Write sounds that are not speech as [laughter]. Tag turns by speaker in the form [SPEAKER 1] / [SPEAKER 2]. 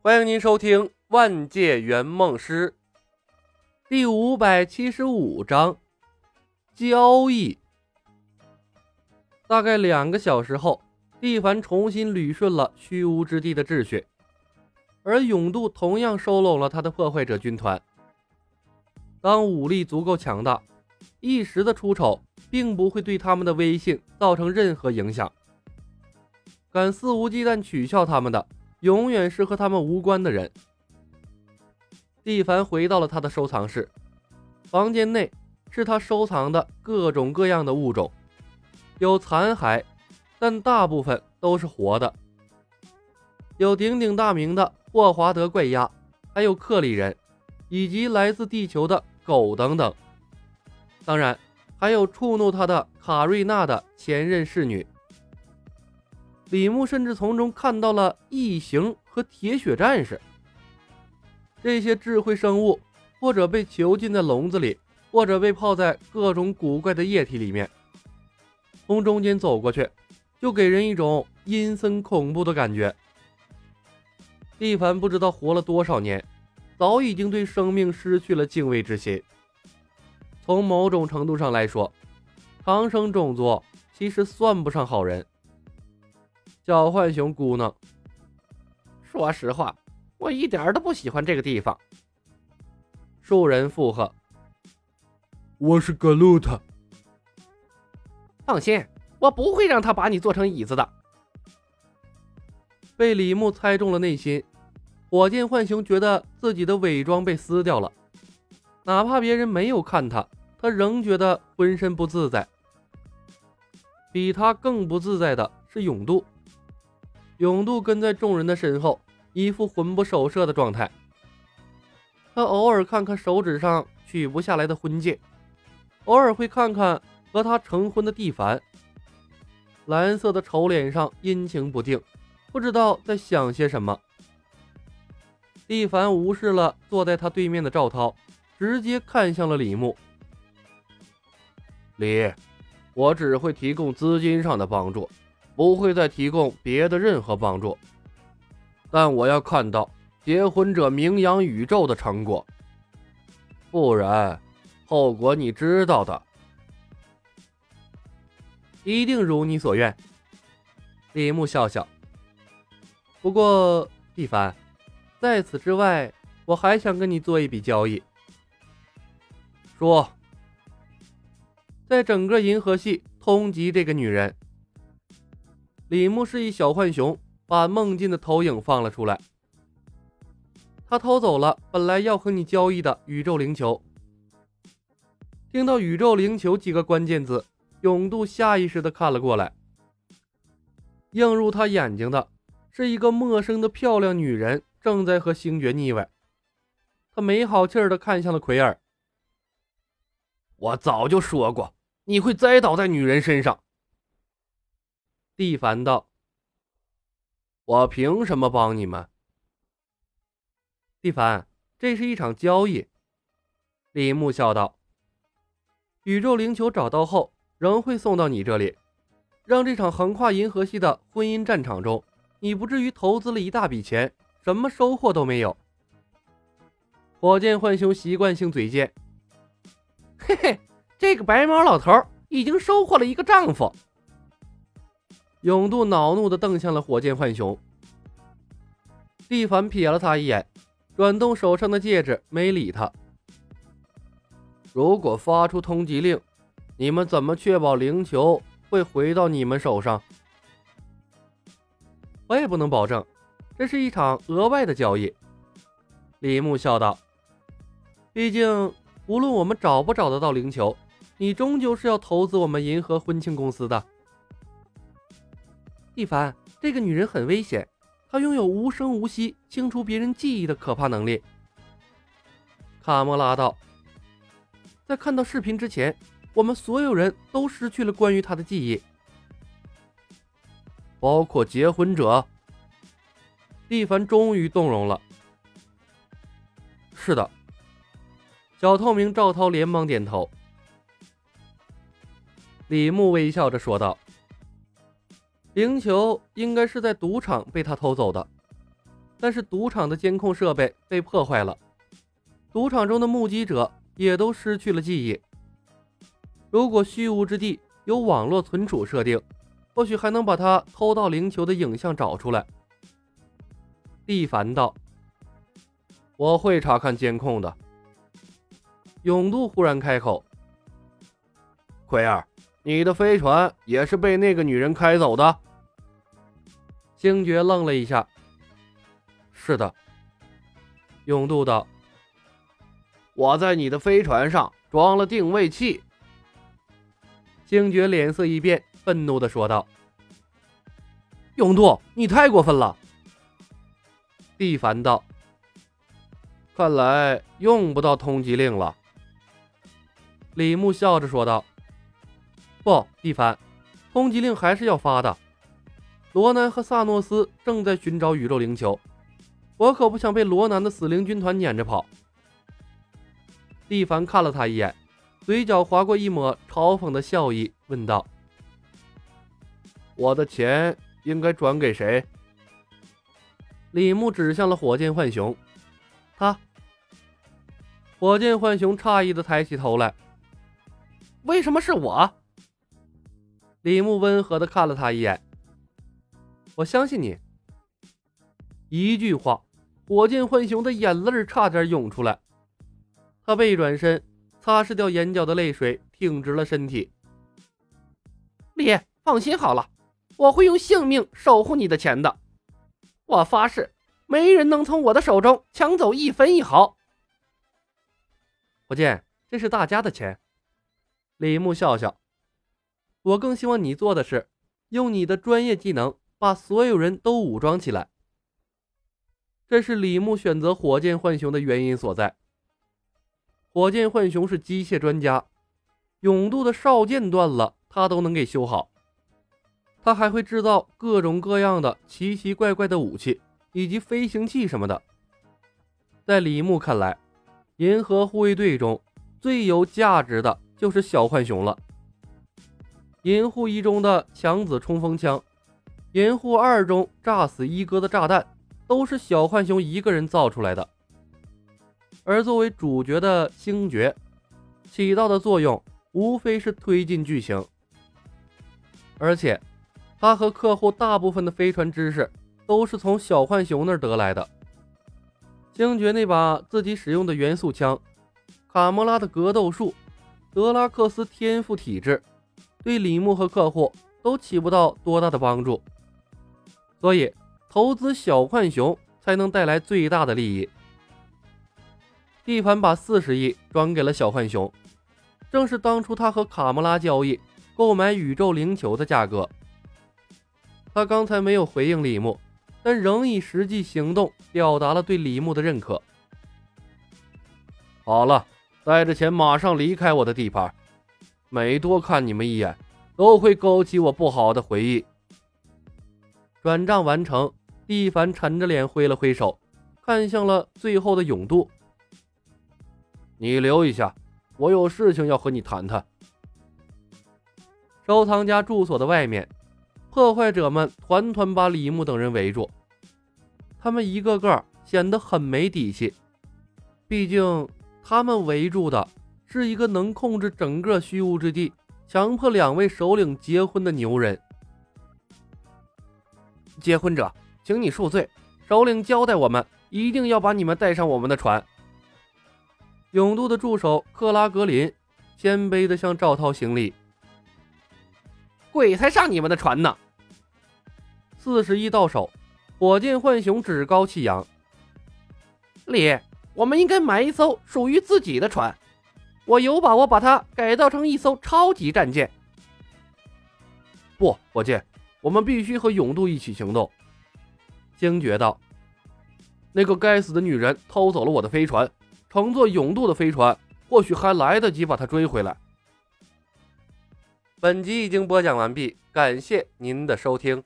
[SPEAKER 1] 欢迎您收听《万界圆梦师》第五百七十五章交易。大概两个小时后，蒂凡重新捋顺了虚无之地的秩序，而永渡同样收拢了他的破坏者军团。当武力足够强大，一时的出丑并不会对他们的威信造成任何影响。敢肆无忌惮取笑他们的。永远是和他们无关的人。蒂凡回到了他的收藏室，房间内是他收藏的各种各样的物种，有残骸，但大部分都是活的。有鼎鼎大名的霍华德怪鸭，还有克里人，以及来自地球的狗等等。当然，还有触怒他的卡瑞娜的前任侍女。李牧甚至从中看到了异形和铁血战士这些智慧生物，或者被囚禁在笼子里，或者被泡在各种古怪的液体里面。从中间走过去，就给人一种阴森恐怖的感觉。蒂凡不知道活了多少年，早已经对生命失去了敬畏之心。从某种程度上来说，长生种族其实算不上好人。小浣熊咕囔：“
[SPEAKER 2] 说实话，我一点都不喜欢这个地方。”
[SPEAKER 1] 树人附和：“
[SPEAKER 3] 我是格鲁特。”
[SPEAKER 2] 放心，我不会让他把你做成椅子的。
[SPEAKER 1] 被李牧猜中了内心，火箭浣熊觉得自己的伪装被撕掉了，哪怕别人没有看他，他仍觉得浑身不自在。比他更不自在的是永渡。永渡跟在众人的身后，一副魂不守舍的状态。他偶尔看看手指上取不下来的婚戒，偶尔会看看和他成婚的蒂凡。蓝色的丑脸上阴晴不定，不知道在想些什么。蒂凡无视了坐在他对面的赵涛，直接看向了李牧。
[SPEAKER 4] 李，我只会提供资金上的帮助。不会再提供别的任何帮助，但我要看到结婚者名扬宇宙的成果，不然后果你知道的。
[SPEAKER 1] 一定如你所愿。李牧笑笑。不过，蒂凡，在此之外，我还想跟你做一笔交易。
[SPEAKER 4] 说，
[SPEAKER 1] 在整个银河系通缉这个女人。李牧示意小浣熊把梦境的投影放了出来。他偷走了本来要和你交易的宇宙灵球。听到“宇宙灵球”几个关键字，永渡下意识地看了过来。映入他眼睛的是一个陌生的漂亮女人，正在和星爵腻歪。他没好气儿地看向了奎尔。
[SPEAKER 4] 我早就说过，你会栽倒在女人身上。
[SPEAKER 1] 蒂凡道：“
[SPEAKER 4] 我凭什么帮你们？”
[SPEAKER 1] 蒂凡，这是一场交易。”李牧笑道：“宇宙灵球找到后，仍会送到你这里，让这场横跨银河系的婚姻战场中，你不至于投资了一大笔钱，什么收获都没有。”火箭浣熊习惯性嘴贱：“ [laughs]
[SPEAKER 2] 嘿嘿，这个白毛老头已经收获了一个丈夫。”
[SPEAKER 1] 永渡恼怒地瞪向了火箭浣熊。蒂凡瞥了他一眼，转动手上的戒指，没理他。
[SPEAKER 4] 如果发出通缉令，你们怎么确保灵球会回到你们手上？
[SPEAKER 1] 我也不能保证，这是一场额外的交易。李牧笑道：“毕竟，无论我们找不找得到灵球，你终究是要投资我们银河婚庆公司的。”蒂凡，这个女人很危险，她拥有无声无息清除别人记忆的可怕能力。卡莫拉道，在看到视频之前，我们所有人都失去了关于她的记忆，
[SPEAKER 4] 包括结婚者。
[SPEAKER 1] 蒂凡终于动容了。是的，小透明赵涛连忙点头。李牧微笑着说道。灵球应该是在赌场被他偷走的。但是赌场的监控设备被破坏了，赌场中的目击者也都失去了记忆。如果虚无之地有网络存储设定，或许还能把他偷到灵球的影像找出来。
[SPEAKER 4] 蒂凡道：“我会查看监控的。”
[SPEAKER 1] 永渡忽然开口：“
[SPEAKER 4] 奎儿，你的飞船也是被那个女人开走的？”
[SPEAKER 1] 星爵愣了一下：“
[SPEAKER 4] 是的。”
[SPEAKER 1] 永渡道：“
[SPEAKER 4] 我在你的飞船上装了定位器。”
[SPEAKER 1] 星爵脸色一变，愤怒的说道：“永渡，你太过分了！”
[SPEAKER 4] 蒂凡道：“看来用不到通缉令了。”
[SPEAKER 1] 李牧笑着说道：“不，蒂凡，通缉令还是要发的。”罗南和萨诺斯正在寻找宇宙灵球，我可不想被罗南的死灵军团撵着跑。蒂凡看了他一眼，嘴角划过一抹嘲讽的笑意，问道：“
[SPEAKER 4] 我的钱应该转给谁？”
[SPEAKER 1] 李牧指向了火箭浣熊，他。火箭浣熊诧异的抬起头来：“
[SPEAKER 2] 为什么是我？”
[SPEAKER 1] 李牧温和的看了他一眼。我相信你。一句话，火箭浣熊的眼泪差点涌出来。他背转身，擦拭掉眼角的泪水，挺直了身体。
[SPEAKER 2] 李，放心好了，我会用性命守护你的钱的。我发誓，没人能从我的手中抢走一分一毫。
[SPEAKER 1] 火箭，这是大家的钱。李牧笑笑。我更希望你做的是，用你的专业技能。把所有人都武装起来，这是李牧选择火箭浣熊的原因所在。火箭浣熊是机械专家，永渡的哨剑断了，他都能给修好。他还会制造各种各样的奇奇怪怪的武器以及飞行器什么的。在李牧看来，银河护卫队中最有价值的就是小浣熊了。银护一中的强子冲锋枪。银护二中炸死一哥的炸弹，都是小浣熊一个人造出来的。而作为主角的星爵，起到的作用无非是推进剧情。而且，他和客户大部分的飞船知识，都是从小浣熊那儿得来的。星爵那把自己使用的元素枪，卡莫拉的格斗术，德拉克斯天赋体质，对李牧和客户都起不到多大的帮助。所以，投资小浣熊才能带来最大的利益。地盘把四十亿转给了小浣熊，正是当初他和卡莫拉交易购买宇宙灵球的价格。他刚才没有回应李牧，但仍以实际行动表达了对李牧的认可。
[SPEAKER 4] 好了，带着钱马上离开我的地盘，每多看你们一眼，都会勾起我不好的回忆。
[SPEAKER 1] 转账完成，蒂凡沉着脸挥了挥手，看向了最后的永渡：“
[SPEAKER 4] 你留一下，我有事情要和你谈谈。”
[SPEAKER 1] 收藏家住所的外面，破坏者们团团把李牧等人围住，他们一个个显得很没底气。毕竟，他们围住的是一个能控制整个虚无之地、强迫两位首领结婚的牛人。结婚者，请你恕罪。首领交代我们，一定要把你们带上我们的船。永渡的助手克拉格林谦卑地向赵涛行礼。
[SPEAKER 2] 鬼才上你们的船呢！
[SPEAKER 1] 四十亿到手，火箭浣熊趾高气扬。
[SPEAKER 2] 李，我们应该买一艘属于自己的船，我有把握把它改造成一艘超级战舰。
[SPEAKER 4] 不，火箭。我们必须和勇渡一起行动。
[SPEAKER 1] 星爵道：“
[SPEAKER 4] 那个该死的女人偷走了我的飞船，乘坐勇渡的飞船，或许还来得及把她追回来。”
[SPEAKER 1] 本集已经播讲完毕，感谢您的收听。